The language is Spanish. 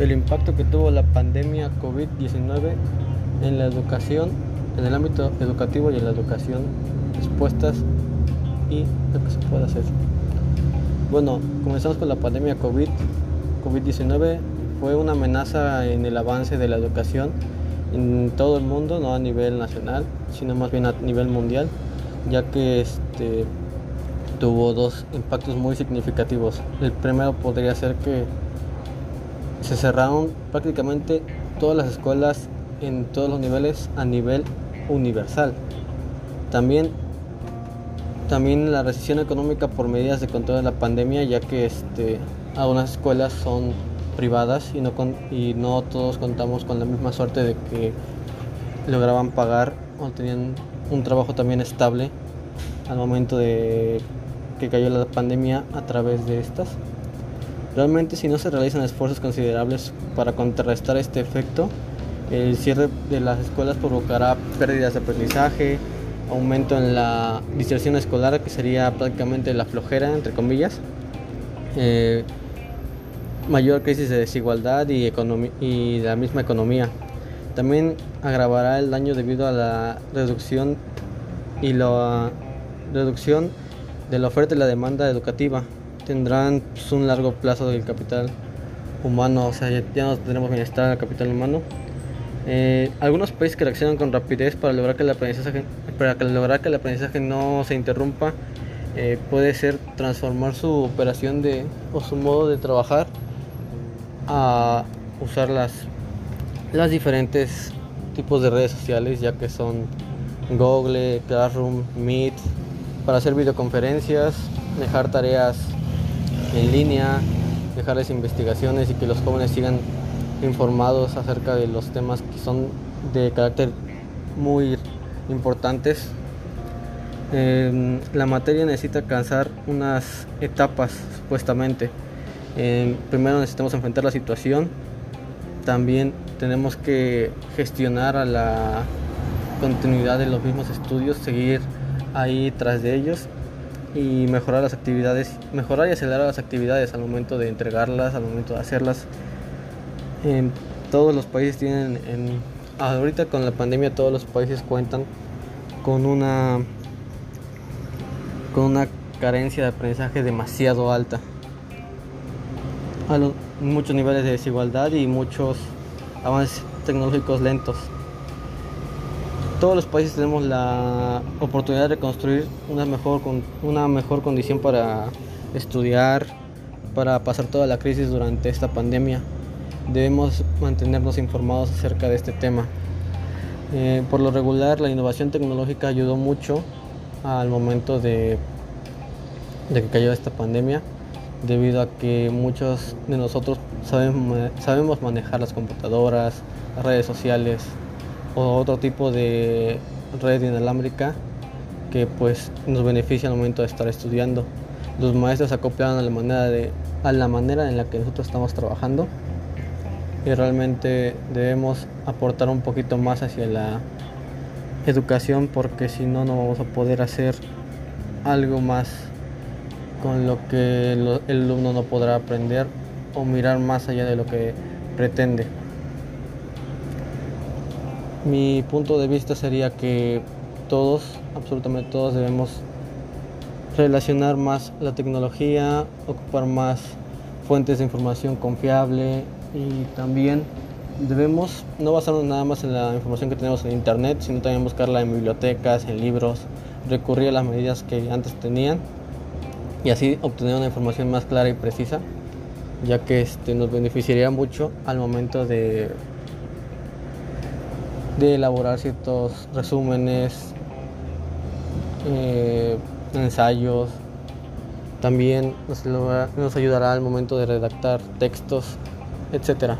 el impacto que tuvo la pandemia COVID-19 en la educación, en el ámbito educativo y en la educación expuestas y lo que se puede hacer. Bueno, comenzamos con la pandemia COVID. COVID-19 fue una amenaza en el avance de la educación en todo el mundo, no a nivel nacional, sino más bien a nivel mundial, ya que este, tuvo dos impactos muy significativos. El primero podría ser que se cerraron prácticamente todas las escuelas en todos los niveles a nivel universal. También, también la recesión económica por medidas de control de la pandemia, ya que este, algunas escuelas son privadas y no, y no todos contamos con la misma suerte de que lograban pagar o tenían un trabajo también estable al momento de que cayó la pandemia a través de estas. Realmente si no se realizan esfuerzos considerables para contrarrestar este efecto, el cierre de las escuelas provocará pérdidas de aprendizaje, aumento en la distracción escolar, que sería prácticamente la flojera, entre comillas, eh, mayor crisis de desigualdad y, y la misma economía. También agravará el daño debido a la reducción y la reducción de la oferta y la demanda educativa. Tendrán pues, un largo plazo del capital humano, o sea, ya, no tenemos bienestar al capital humano. Eh, algunos países que reaccionan con rapidez para lograr que el aprendizaje, para lograr que el aprendizaje no se interrumpa, eh, puede ser transformar su operación de, o su modo de trabajar a usar las, las diferentes tipos de redes sociales, ya que son Google, Classroom, Meet, para hacer videoconferencias, dejar tareas en línea, dejarles investigaciones y que los jóvenes sigan informados acerca de los temas que son de carácter muy importantes. Em, la materia necesita alcanzar unas etapas supuestamente. Em, primero necesitamos enfrentar la situación, también tenemos que gestionar a la continuidad de los mismos estudios, seguir ahí tras de ellos y mejorar las actividades, mejorar y acelerar las actividades al momento de entregarlas, al momento de hacerlas. En todos los países tienen, en, ahorita con la pandemia todos los países cuentan con una, con una carencia de aprendizaje demasiado alta. A muchos niveles de desigualdad y muchos avances tecnológicos lentos todos los países tenemos la oportunidad de construir una mejor, una mejor condición para estudiar, para pasar toda la crisis durante esta pandemia. Debemos mantenernos informados acerca de este tema. Eh, por lo regular, la innovación tecnológica ayudó mucho al momento de, que cayó esta pandemia, debido a que muchos de nosotros sabemos manejar las computadoras, las redes sociales, o otro tipo de red inalámbrica que pues nos beneficia al momento de estar estudiando. Los maestros se acoplan a la manera de a la manera en la que nosotros estamos trabajando y realmente debemos aportar un poquito más hacia la educación porque si no no vamos a poder hacer algo más con lo que el alumno no podrá aprender o mirar más allá de lo que pretende. Mi punto de vista sería que todos, absolutamente todos, debemos relacionar más la tecnología, ocupar más fuentes de información confiable y también debemos no basarnos nada más en la información que tenemos en internet, sino también buscarla en bibliotecas, en libros, recurrir a las medidas que antes tenían y así obtener una información más clara y precisa, ya que este, nos beneficiaría mucho al momento de de elaborar ciertos resúmenes, eh, ensayos. También nos, nos ayudará al momento de redactar textos, etcétera.